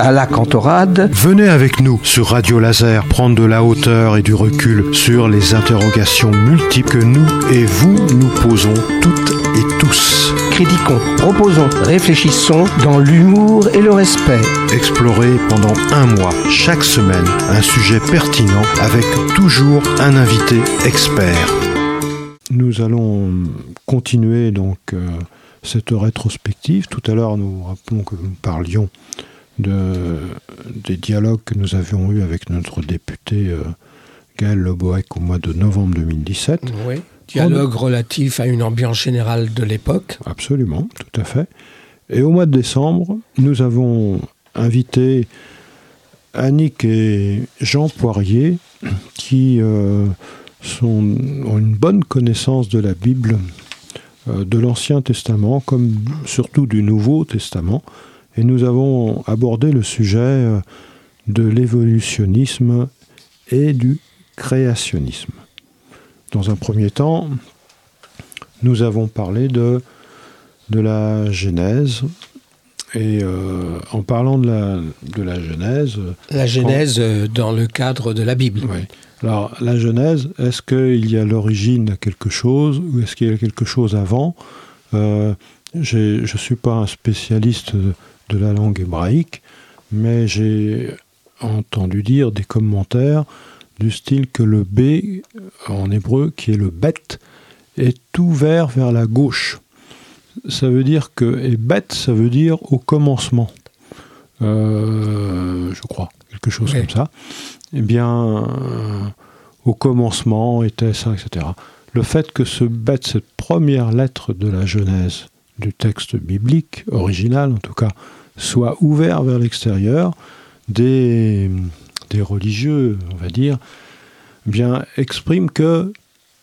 à la cantorade. Venez avec nous sur Radio Laser prendre de la hauteur et du recul sur les interrogations multiples que nous et vous nous posons toutes et tous. Critiquons, proposons, réfléchissons dans l'humour et le respect. Explorer pendant un mois, chaque semaine, un sujet pertinent avec toujours un invité expert. Nous allons continuer donc euh, cette rétrospective. Tout à l'heure, nous rappelons que nous parlions de, des dialogues que nous avions eus avec notre député euh, Gaël Leboec au mois de novembre 2017. Oui, dialogue relatif à une ambiance générale de l'époque. Absolument, tout à fait. Et au mois de décembre, nous avons invité Annick et Jean Poirier qui euh, sont, ont une bonne connaissance de la Bible, euh, de l'Ancien Testament, comme surtout du Nouveau Testament. Et nous avons abordé le sujet euh, de l'évolutionnisme et du créationnisme. Dans un premier temps, nous avons parlé de, de la Genèse. Et euh, en parlant de la, de la Genèse... La Genèse euh, dans le cadre de la Bible. Oui. Alors, la Genèse, est-ce qu'il y a l'origine à quelque chose ou est-ce qu'il y a quelque chose avant? Euh, Je ne suis pas un spécialiste de, de la langue hébraïque, mais j'ai entendu dire des commentaires du style que le B en hébreu, qui est le bet, est ouvert vers la gauche. Ça veut dire que, et bet, ça veut dire au commencement. Euh, je crois, quelque chose Oui. comme ça. Eh bien, euh, au commencement était ça, etc. Le fait que ce bet, cette première lettre de la Genèse, du texte biblique, original en tout cas, soit ouvert vers l'extérieur, des, des religieux, on va dire, eh bien, exprime que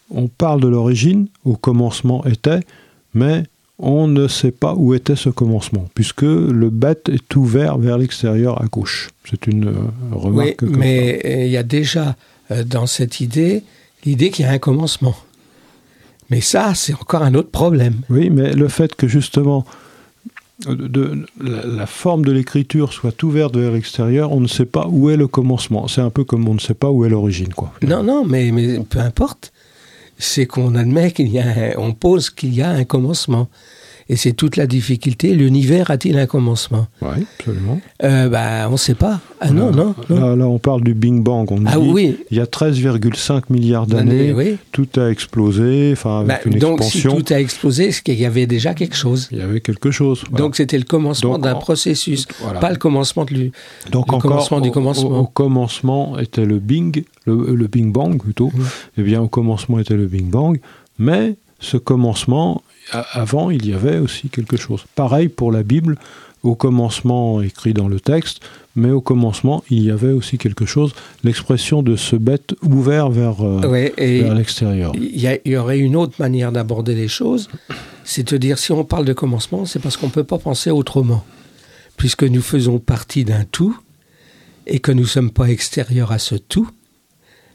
on parle de l'origine, au commencement était, mais on ne sait pas où était ce commencement, puisque le bête est ouvert vers l'extérieur à gauche. C'est une euh, Oui, remarque. mais euh, il y a déjà euh, dans cette idée l'idée qu'il y a un commencement. Mais ça, c'est encore un autre problème. Oui, mais le fait que justement de, de- la, la forme de l'écriture soit ouverte vers l'extérieur, on ne sait pas où est le commencement. C'est un peu comme on ne sait pas où est l'origine, quoi. Non, non, mais, mais peu importe. C'est qu'on admet qu'il y a, un- on pose qu'il y a un commencement. Et c'est toute la difficulté. L'univers a-t-il un commencement? Oui, absolument. euh, bah, On ne sait pas. Ah non, non, non. Là, là, on parle du Big Bang. On Ah dit, oui. Il y a 13,5 milliards d'années, oui. tout a explosé, enfin avec Bah, une donc, si tout a explosé, c'est qu'il y avait déjà quelque chose? Il y avait quelque chose. voilà. Donc, c'était le commencement d'un processus, voilà. pas le commencement de lui. Donc encore, commencement du au- commencement. Au, au commencement était le Bing, le, le Big Bang plutôt. Mhm. Eh bien, au commencement était le Big Bang, mais ce commencement, avant, il y avait aussi quelque chose. Pareil pour la Bible, au commencement écrit dans le texte, mais au commencement, il y avait aussi quelque chose. L'expression de ce bête ouvert vers, euh, Ouais, et vers l'extérieur. il y, y aurait une autre manière d'aborder les choses, c'est de dire si on parle de commencement, c'est parce qu'on ne peut pas penser autrement. Puisque nous faisons partie d'un tout et que nous ne sommes pas extérieurs à ce tout,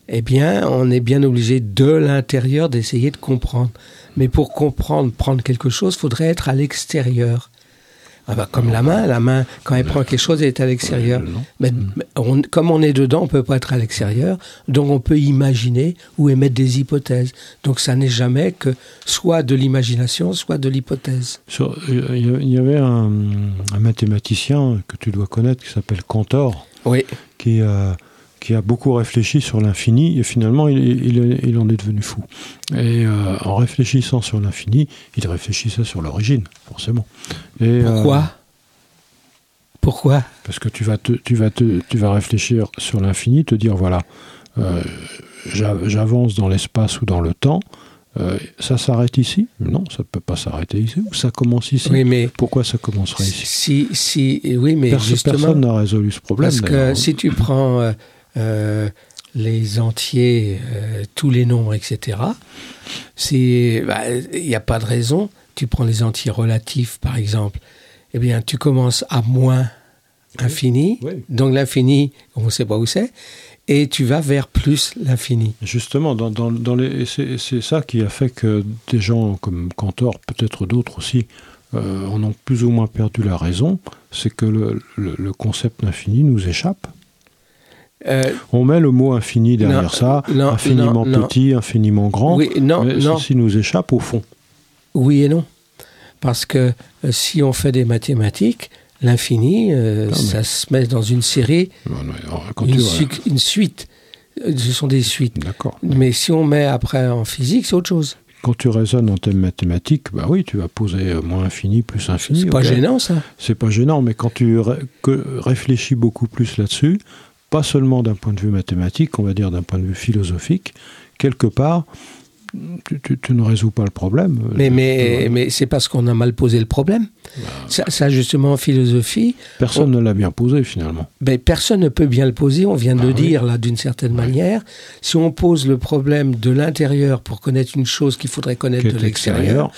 eh bien, on est bien obligé de l'intérieur d'essayer de comprendre. Mais pour comprendre, prendre quelque chose, faudrait être à l'extérieur. Ah bah, comme la main, la main, quand elle prend quelque chose, elle est à l'extérieur. Mais, on- comme on est dedans, on peut pas être à l'extérieur, donc on peut imaginer ou émettre des hypothèses. Donc ça n'est jamais que soit de l'imagination, soit de l'hypothèse. Euh, Il y avait un, un mathématicien que tu dois connaître qui s'appelle Cantor, Oui. qui, a- qui a beaucoup réfléchi sur l'infini et finalement il, il- il en est devenu fou. Et euh, en réfléchissant sur l'infini, il réfléchissait sur l'origine, forcément. Et, euh, Pourquoi? Pourquoi? Parce que tu vas, te- tu, vas te- tu vas réfléchir sur l'infini, te dire voilà, euh, j'a- j'avance dans l'espace ou dans le temps. euh, ça s'arrête ici? Non, ça ne peut pas s'arrêter ici. Ou ça commence ici? Oui, mais Pourquoi ça commencerait ici? si, si, oui, mais Personne n'a résolu ce problème. parce que d'ailleurs. si tu prends euh, les entiers, euh, tous les nombres, etc., bah, il n'y a pas de raison. Tu prends les entiers relatifs, par exemple, eh bien, tu commences à moins infini, Oui. donc l'infini, on ne sait pas où c'est, et tu vas vers plus l'infini. Justement, dans, dans, dans les, et c'est, c'est ça qui a fait que des gens comme Cantor, peut-être d'autres aussi, euh, en ont plus ou moins perdu la raison, c'est que le, le- le concept d'infini nous échappe. Euh, On met le mot infini derrière Non, ça, non, infiniment non, petit, infiniment grand, oui, non, mais non. ceci nous échappe au fond. Oui et non. Parce que euh, si on fait des mathématiques, l'infini, euh, mais- ça se met dans une série, alors, une, suite. Ce sont des suites. D'accord. Mais si on met après en physique, c'est autre chose. Quand tu raisonnes en thème mathématique, bah oui, tu vas poser moins infini plus infini. C'est pas ok. gênant, ça. C'est pas gênant, mais quand tu ré- que- réfléchis beaucoup plus là-dessus, pas seulement d'un point de vue mathématique, on va dire d'un point de vue philosophique, quelque part, tu, tu- tu ne résous pas le problème. Mais, mais, mais c'est parce qu'on a mal posé le problème. Ça, ça, justement, en philosophie, Personne ne l'a bien posé finalement. ben, personne ne peut bien le poser. On vient de Ah le oui. dire, là, d'une certaine manière. Si on pose le problème de l'intérieur pour connaître une chose qu'il faudrait connaître de l'extérieur,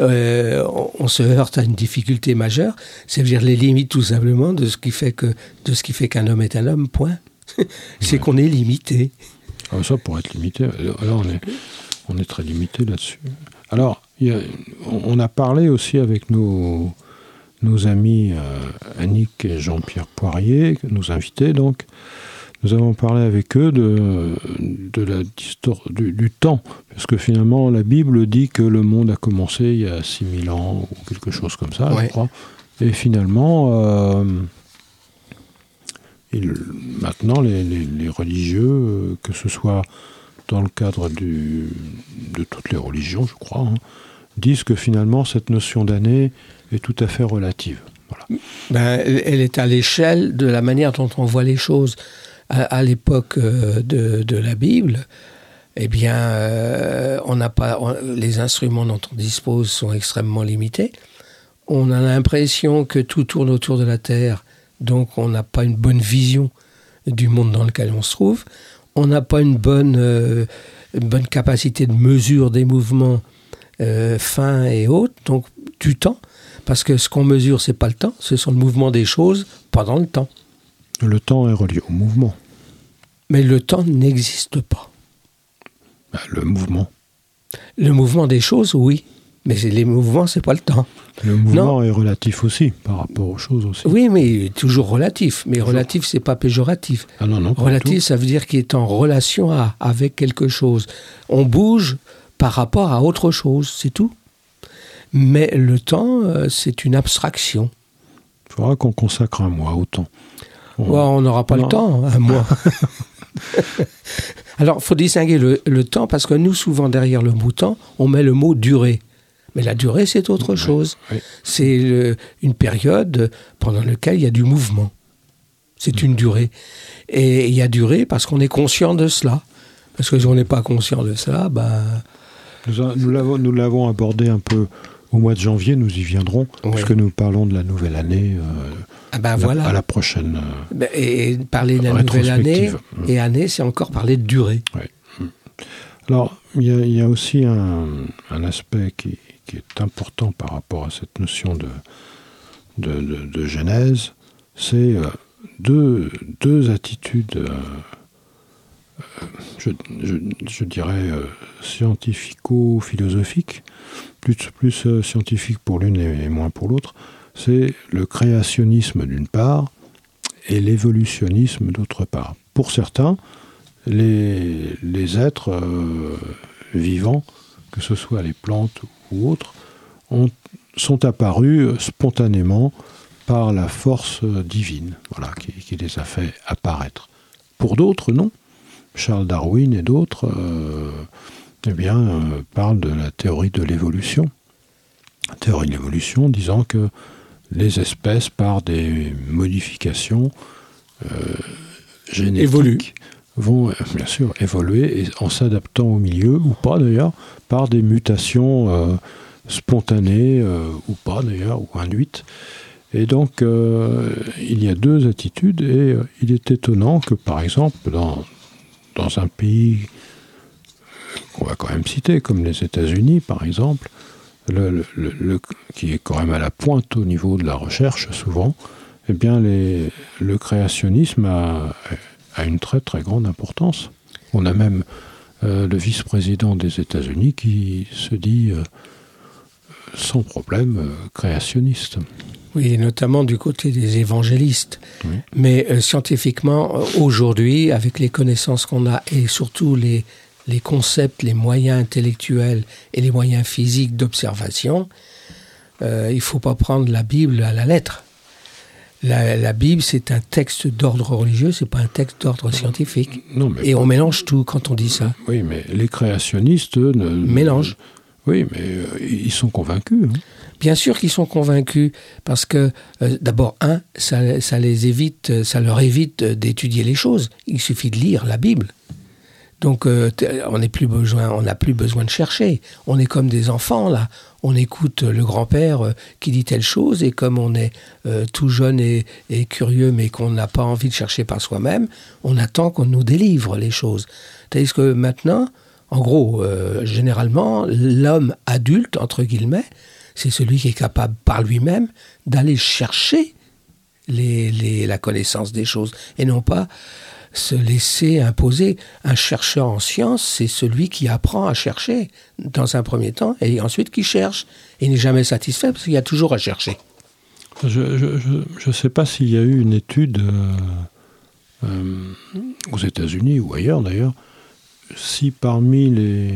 euh, on, on se heurte à une difficulté majeure. C'est-à-dire les limites, tout simplement, de ce qui fait que de ce qui fait qu'un homme est un homme, point. c'est qu'on est limité. Ah, ça, pour être limité, là on est, on est très limité là-dessus. Alors, il y a- on a parlé aussi avec nos, nos amis euh, Annick et Jean-Pierre Poirier, nos invités donc. Nous avons parlé avec eux de, de la du, du temps, parce que finalement la Bible dit que le monde a commencé il y a 6000 ans ou quelque chose comme ça, Ouais. je crois. Et finalement, euh, il- maintenant les, les- les religieux, euh, que ce soit dans le cadre de toutes les religions, je crois, hein, disent que finalement cette notion d'année est tout à fait relative. Voilà. Ben, elle est à l'échelle de la manière dont on voit les choses. À, l'époque euh, de, la Bible, eh bien, euh, on n'a pas les instruments dont on dispose sont extrêmement limités. On a l'impression que tout tourne autour de la Terre, donc on n'a pas une bonne vision du monde dans lequel on se trouve. On n'a pas une bonne, euh, une bonne capacité de mesure des mouvements euh, fins et hautes, donc du temps. Parce que ce qu'on mesure, c'est pas le temps, ce sont le mouvement des choses pendant le temps. Le temps est relié au mouvement. Mais le temps n'existe pas. Ben, le mouvement. Le mouvement des choses, oui. Mais les mouvements, c'est pas le temps. Le mouvement est relatif aussi, par rapport aux choses aussi. Oui, mais toujours relatif. Mais relatif, c'est pas péjoratif. Ah non, non. Relatif, ça veut dire qu'il est en relation à- avec quelque chose. On bouge par rapport à autre chose, c'est tout. Mais le temps, euh, c'est une abstraction. Il faudra qu'on consacre un mois au temps. On- Ouais, n'aura pas Non. le temps, un mois. Alors, il faut distinguer le, le temps parce que nous, souvent, derrière le mot temps, on met le mot durée. Mais la durée, c'est autre chose. oui. C'est une période pendant laquelle il y a du mouvement. C'est une durée. Et il y a durée parce qu'on est conscient de cela. Parce que si on n'est pas conscient de cela, ben, Nous, l'avons, abordé un peu au mois de janvier, nous y viendrons, Oui. puisque nous parlons de la nouvelle année euh, ah ben la- voilà. à la prochaine. euh, Ben, Et, parler de la nouvelle année, Rétrospective. et année, c'est encore parler de durée. Alors, il y a, il y a aussi un, un aspect qui, qui est important par rapport à cette notion de, de, de- genèse, c'est euh, deux, deux attitudes, euh, euh, je, dirais, scientifico-philosophiques, plus, plus scientifiques pour l'une et, moins pour l'autre. C'est le créationnisme d'une part et l'évolutionnisme d'autre part. Pour certains, les, les êtres vivants, que ce soit les plantes ou autres, ont- sont apparus euh, spontanément par la force euh, divine voilà, qui, les a fait apparaître. Pour d'autres, non. Charles Darwin et d'autres euh, eh parlent de la théorie de l'évolution. Théorie de l'évolution disant que les espèces, par des modifications génétiques, Évoluent. Vont euh, bien sûr évoluer en s'adaptant au milieu, ou pas d'ailleurs, par des mutations euh, spontanées, euh, ou pas d'ailleurs, ou induites. Et donc, il y a deux attitudes, et il est étonnant que, par exemple, dans, dans un pays qu'on va quand même citer, comme les États-Unis, par exemple, le, le- le- le- qui est quand même à la pointe au niveau de la recherche, souvent, eh bien, les- le créationnisme a, a une très très grande importance. On a même euh, le vice-président des États-Unis qui se dit euh, sans problème euh, créationniste. Oui, notamment du côté des évangélistes. Oui. Mais scientifiquement, aujourd'hui, avec les connaissances qu'on a et surtout les, les concepts, les moyens intellectuels et les moyens physiques d'observation, il ne faut pas prendre la Bible à la lettre. La, la Bible, c'est un texte d'ordre religieux, c'est pas un texte d'ordre scientifique. Non, mais Et on mélange tout quand on dit ça. oui, mais les créationnistes eux, ne Mélange. Oui, mais euh, ils sont convaincus. hein. Bien sûr qu'ils sont convaincus, parce que euh, d'abord, un, ça, ça les évite, ça leur évite euh, d'étudier les choses. Il suffit de lire la Bible. Donc, euh, on n'est plus besoin, n'a plus besoin de chercher. On est comme des enfants là. On écoute euh, le grand-père euh, qui dit telle chose, et comme on est tout jeune et, curieux, mais qu'on n'a pas envie de chercher par soi-même, on attend qu'on nous délivre les choses. Tandis que maintenant, en gros, généralement, l'homme adulte entre guillemets, c'est celui qui est capable par lui-même d'aller chercher la connaissance des choses et non pas se laisser imposer. Un chercheur en sciences, c'est celui qui apprend à chercher dans un premier temps et ensuite qui cherche. Et n'est jamais satisfait parce qu'il y a toujours à chercher. Je ne sais pas s'il y a eu une étude euh, euh, aux États-Unis ou ailleurs d'ailleurs, si parmi les,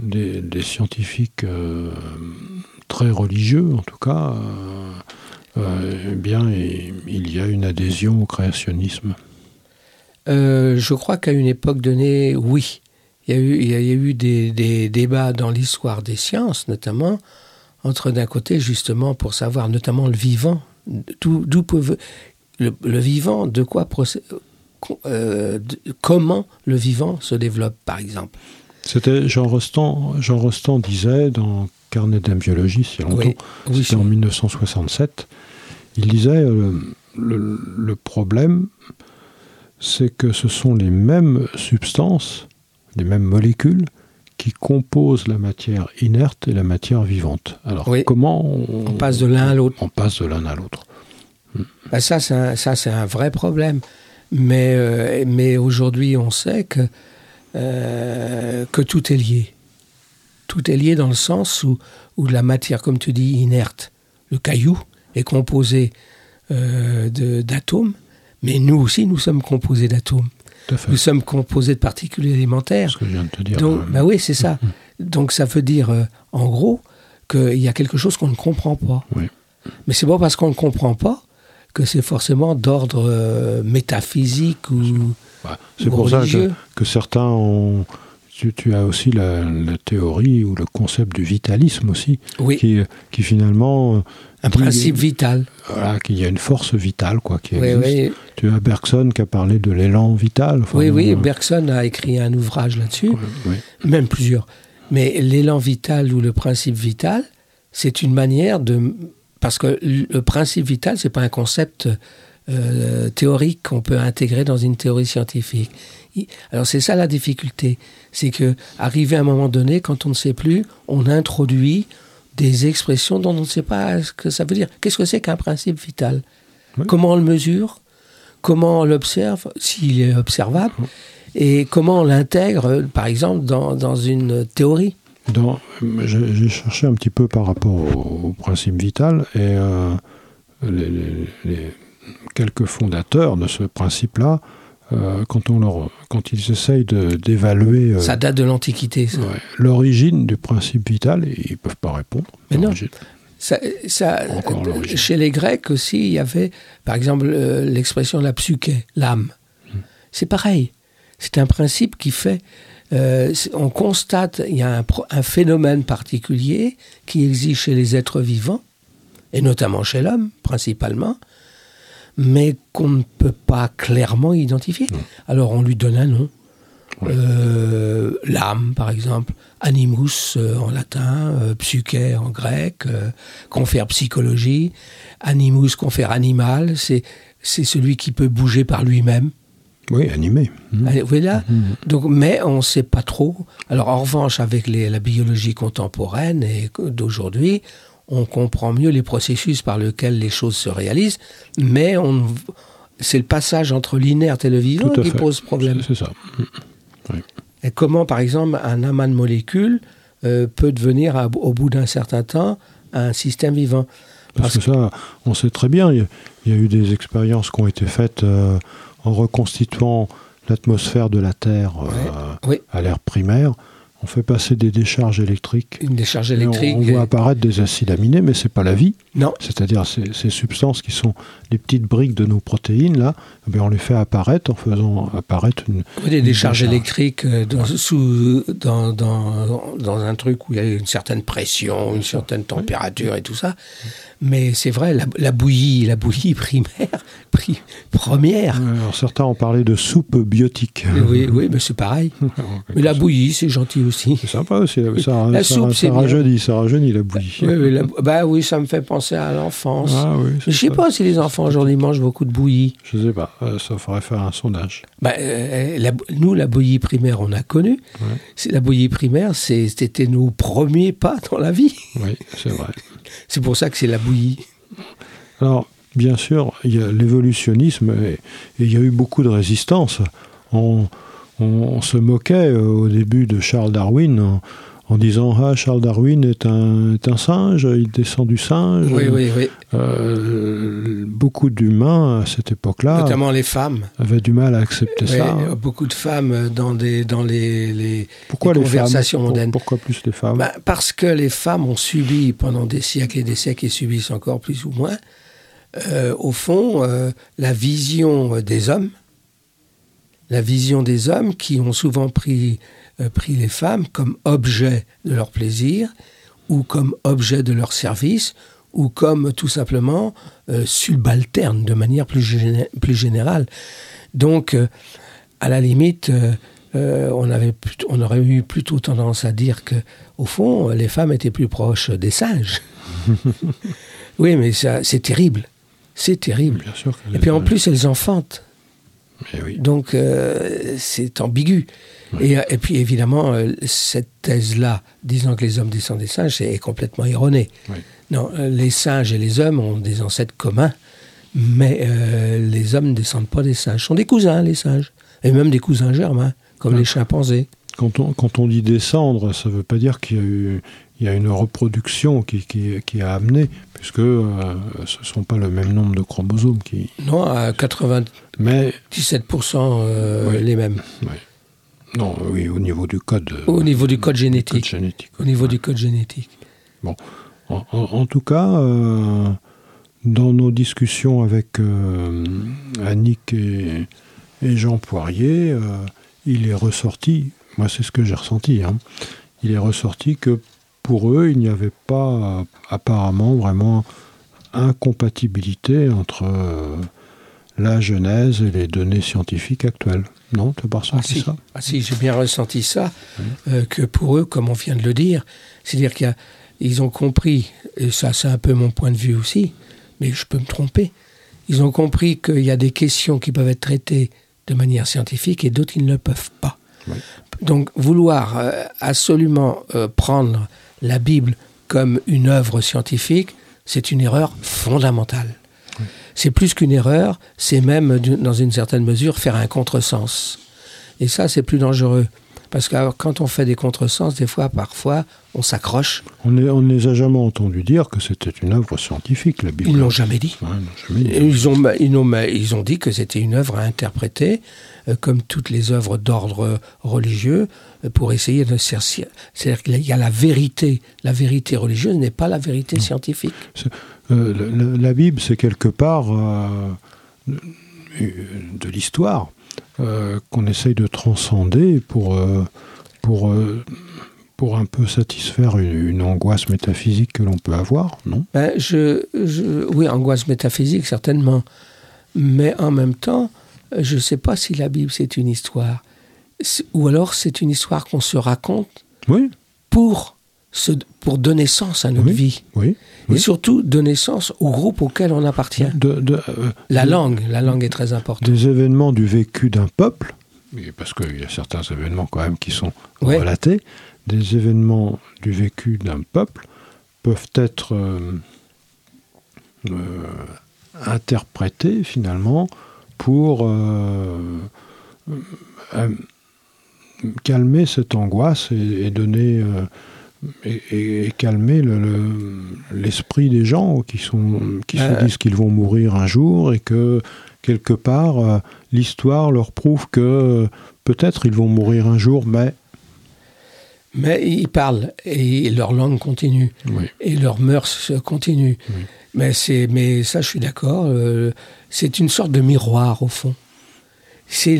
euh, des, scientifiques très religieux, en tout cas, eh bien, il, il y a une adhésion au créationnisme. Euh, je crois qu'à une époque donnée, oui. Il y a eu, il y a eu des, des débats dans l'histoire des sciences, notamment, entre d'un côté, justement, pour savoir, notamment le vivant, d'où d'où peut le, le vivant, de quoi procé- euh, de- comment le vivant se développe, par exemple. C'était Jean Rostand, Jean Rostand disait dans Carnet d'ambiologie, il y a longtemps, Oui, oui, c'était en 1967, il disait euh, le, le problème, c'est que ce sont les mêmes substances, les mêmes molécules qui composent la matière inerte et la matière vivante. Alors Oui. comment on, On passe de l'un à l'autre. on passe de l'un à l'autre Ben ça, c'est un, ça, c'est un vrai problème. Mais, euh, mais aujourd'hui, on sait que, euh, que tout est lié. Tout est lié dans le sens où, où la matière, comme tu dis, inerte, le caillou, est composé euh, d'atomes, mais nous aussi, nous sommes composés d'atomes. Nous sommes composés de particules élémentaires. Ce que je viens de te dire. Donc, bah oui, c'est ça. Donc ça veut dire, euh, en gros, qu'il y a quelque chose qu'on ne comprend pas. Oui. Mais c'est pas parce qu'on ne comprend pas que c'est forcément d'ordre euh, métaphysique ou... bah, c'est pour ça que, religieux. que certains ont... Tu, tu as aussi la, la théorie ou le concept du vitalisme aussi, Oui, qui, qui finalement... euh, un dit- principe vital. Voilà, qu'il y a une force vitale, quoi, qui Oui, existe. oui, Tu as Bergson qui a parlé de l'élan vital. enfin, oui, oui, euh, Bergson a écrit un ouvrage là-dessus, même plusieurs. Mais l'élan vital ou le principe vital, c'est une manière de... Parce que le principe vital, c'est pas un concept euh, théorique qu'on peut intégrer dans une théorie scientifique. Alors c'est ça la difficulté, c'est que arrivé à un moment donné, quand on ne sait plus, on introduit des expressions dont on ne sait pas ce que ça veut dire. Qu'est-ce que c'est qu'un principe vital? Oui. Comment on le mesure? Comment on l'observe, s'il est observable? Et comment on l'intègre, par exemple, dans, dans une théorie? J'ai j'ai cherché un petit peu par rapport au, au principe vital et euh, les, les- les quelques fondateurs de ce principe-là, euh, quand, on leur, quand ils essayent de- d'évaluer euh, Ça date de l'Antiquité, ça. ouais, l'origine du principe vital, ils ne peuvent pas répondre. Mais non. Ça, ça- euh, chez les Grecs aussi, il y avait, par exemple, euh, l'expression la psyché, l'âme. Hmm. C'est pareil. C'est un principe qui fait. on constate, il y a un, un phénomène particulier qui existe chez les êtres vivants, et notamment chez l'homme, principalement, mais qu'on ne peut pas clairement identifier. Alors on lui donne un nom. Euh, L'âme, par exemple, animus euh, en latin, euh, psyché en grec, euh, confère psychologie, animus confère animal, c'est c'est celui qui peut bouger par lui-même. Oui, animé. Mhm. Allez, Vous voyez là? Mhm. Donc, mais on ne sait pas trop. Alors, en revanche, avec les- la biologie contemporaine et d'aujourd'hui, on comprend mieux les processus par lesquels les choses se réalisent, mais on c'est le passage entre l'inerte et le vivant qui fait. pose problème. C'est. Et comment, par exemple, un amas de molécules euh, peut devenir, à- au bout d'un certain temps, un système vivant? Parce, Parce que ça, on sait très bien, il y, a- il y a eu des expériences qui ont été faites euh, en reconstituant l'atmosphère de la Terre euh, Oui. à l'air primaire. On fait passer des décharges électriques. Une décharge on- électrique. On, voit apparaître des acides aminés, mais c'est pas la vie. Non, C'est-à-dire ces, ces substances qui sont les petites briques de nos protéines, là, eh bien, on les fait apparaître en faisant apparaître une. Oui, des décharges décharge. électriques euh, dans, sous, dans, dans, dans un truc où il y a une certaine pression, une certaine température et tout ça. Mais c'est vrai, la, la bouillie, la bouillie primaire, pri- première. Alors certains ont parlé de soupe biotique. Oui, oui, mais c'est pareil. Mais la bouillie, c'est gentil aussi. C'est sympa aussi. Ça, La ça- soupe, ça c'est bien. rajeunit, ça rajeunit la bouillie. Oui, oui, la- bah oui, ça me fait penser à l'enfance. Ah oui, je sais ça. pas si les enfants aujourd'hui mangent beaucoup de bouillie. Je sais pas, euh, ça faudrait faire un sondage. Bah, euh, la- nous, la bouillie primaire, on a connu. Ouais. C'est La bouillie primaire, c'était nos premiers pas dans la vie. Oui, c'est vrai. C'est pour ça que c'est la bouillie. Alors, bien sûr, il y a l'évolutionnisme et, il y a eu beaucoup de résistance. On, se moquait euh, au début de Charles Darwin en, en disant Ah, Charles Darwin est un, est un singe, il descend du singe. Oui, oui, oui. Euh, beaucoup d'humains à cette époque-là Notamment les femmes. avaient du mal à accepter Oui, ça. beaucoup de femmes dans, des, dans les, les- Pourquoi les les conversations Pour- mondaines. Pourquoi plus les femmes? Bah, parce que les femmes ont subi pendant des siècles et des siècles et subissent encore plus ou moins, euh, au fond, euh, la vision des hommes, la vision des hommes qui ont souvent pris, pris les femmes comme objet de leur plaisir ou comme objet de leur service ou comme tout simplement euh, subalternes de manière plus, géné- plus générale. Donc, euh, à la limite, euh, euh, on, avait plutôt- on aurait eu plutôt tendance à dire que, au fond, les femmes étaient plus proches des singes. oui, mais c'est terrible. C'est terrible. Bien sûr. que Et puis en plus, elles enfantent. Oui. Donc, euh, c'est ambigu. Et, euh, et puis, évidemment, euh, cette thèse-là, disant que les hommes descendent des singes, c'est complètement erroné. Oui. Non, euh, les singes et les hommes ont des ancêtres communs, mais euh, les hommes ne descendent pas des singes. Ce sont des cousins, les singes. Et même des cousins germains, comme Ouais. les chimpanzés. Quand on, quand on dit descendre, ça ne veut pas dire qu'il y a eu il y a une reproduction qui, qui, qui a amené, puisque euh, ce ne sont pas le même nombre de chromosomes qui. Non, à 97% Mais euh, Oui. les mêmes. Non, oui, au niveau du code. euh, Au niveau du code code génétique. Au niveau du code génétique. En, en- en tout cas, euh, dans nos discussions avec euh, Annick et, et Jean Poirier, euh, il est ressorti, moi c'est ce que j'ai ressenti, hein, il est ressorti que pour eux, il n'y avait pas euh, apparemment vraiment incompatibilité entre euh, la Genèse et les données scientifiques actuelles. Non, tu n'as pas Ah ressenti si, ça Ah, si, j'ai bien ressenti ça, euh, que pour eux, comme on vient de le dire, c'est-à-dire qu'ils ont compris, et ça c'est un peu mon point de vue aussi, mais je peux me tromper, ils ont compris qu'il y a des questions qui peuvent être traitées de manière scientifique et d'autres ils ne le peuvent pas. Oui. Donc vouloir euh, absolument euh, prendre la Bible comme une œuvre scientifique, c'est une erreur fondamentale. C'est plus qu'une erreur, c'est même, dans une certaine mesure, faire un contresens. Et ça, c'est plus dangereux. Parce que alors, quand on fait des contresens, des fois, parfois, on s'accroche. On ne les a jamais entendus dire que c'était une œuvre scientifique, la Bible. Ils l'ont jamais dit. Ouais, ils l'ont jamais dit. Ils ont, ils, ont, ils ont dit que c'était une œuvre à interpréter, euh, comme toutes les œuvres d'ordre religieux, pour essayer de. C'est-à-dire qu'il y a la vérité. La vérité religieuse n'est pas la vérité scientifique. Euh, la, Bible, c'est quelque part euh, de l'histoire euh, qu'on essaye de transcender pour, pour, pour un peu satisfaire une, une angoisse métaphysique que l'on peut avoir, non? Ben, je, je- oui, angoisse métaphysique, certainement. Mais en même temps, je ne sais pas si la Bible, c'est une histoire. Ou alors, c'est une histoire qu'on se raconte Oui, pour, se, pour donner sens à notre Oui. vie. oui. Et surtout, donner sens au groupe auquel on appartient. De- de- euh, La de- langue, la langue est très importante. Des événements du vécu d'un peuple, parce qu'il y a certains événements quand même qui sont relatés, des événements du vécu d'un peuple peuvent être euh, euh, interprétés finalement pour calmer cette angoisse et, et donner euh, et, et calmer le- le- l'esprit des gens qui, sont, qui Euh. se disent qu'ils vont mourir un jour et que quelque part euh, l'histoire leur prouve que euh, peut-être ils vont mourir un jour, mais Mais ils parlent et leur langue continue oui, et leurs mœurs continuent. Oui. Mais, c'est, mais ça, je suis d'accord. euh, c'est une sorte de miroir, au fond. C'est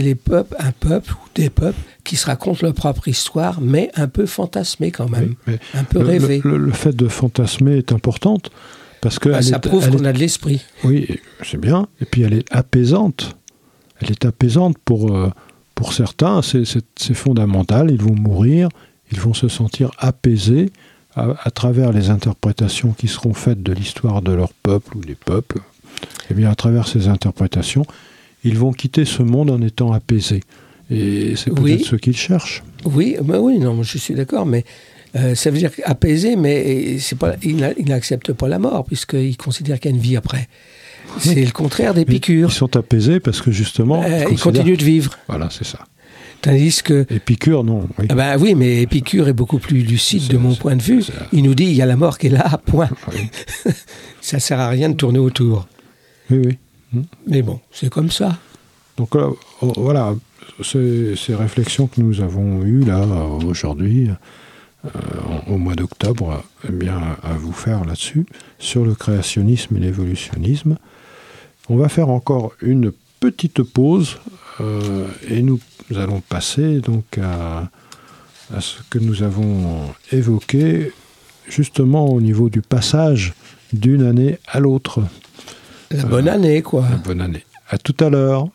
les, peuples, un peuple ou des peuples qui se racontent leur propre histoire, mais un peu fantasmée quand même, oui, un peu le, rêvée. le- le fait de fantasmer est importante parce que Bah, ça est- prouve qu'on a de l'esprit. Oui, c'est bien. Et puis elle est apaisante. Elle est apaisante pour, euh, pour certains. C'est, fondamental. Ils vont mourir. Ils vont se sentir apaisés à, à travers les interprétations qui seront faites de l'histoire de leur peuple ou des peuples. Et bien, à travers ces interprétations, ils vont quitter ce monde en étant apaisés. Et c'est peut-être Oui. ce qu'ils cherchent. Oui, mais oui, non, je suis d'accord, mais euh, ça veut dire apaisé, mais c'est pas, il n'a- il n'accepte pas la mort, puisqu'il considère qu'il y a une vie après. C'est le contraire d'Épicure. Ils sont apaisés parce que justement. Euh, ils il considèrent- continue de vivre. Voilà, c'est ça. Tandis que Épicure, non. Oui. Ah ben oui, mais Épicure est beaucoup plus lucide de mon point de vue. Il nous dit il y a la mort qui est là, point. Oui, Ça sert à rien de tourner autour. oui. oui. Mais bon, c'est comme ça. Donc euh, oh, voilà, ces, ces réflexions que nous avons eues là aujourd'hui, euh, au mois d'octobre, eh bien, à vous faire là-dessus, sur le créationnisme et l'évolutionnisme. On va faire encore une petite pause euh, et nous allons passer donc à ce que nous avons évoqué justement au niveau du passage d'une année à l'autre. La bonne année, quoi. Bonne année. À tout à l'heure.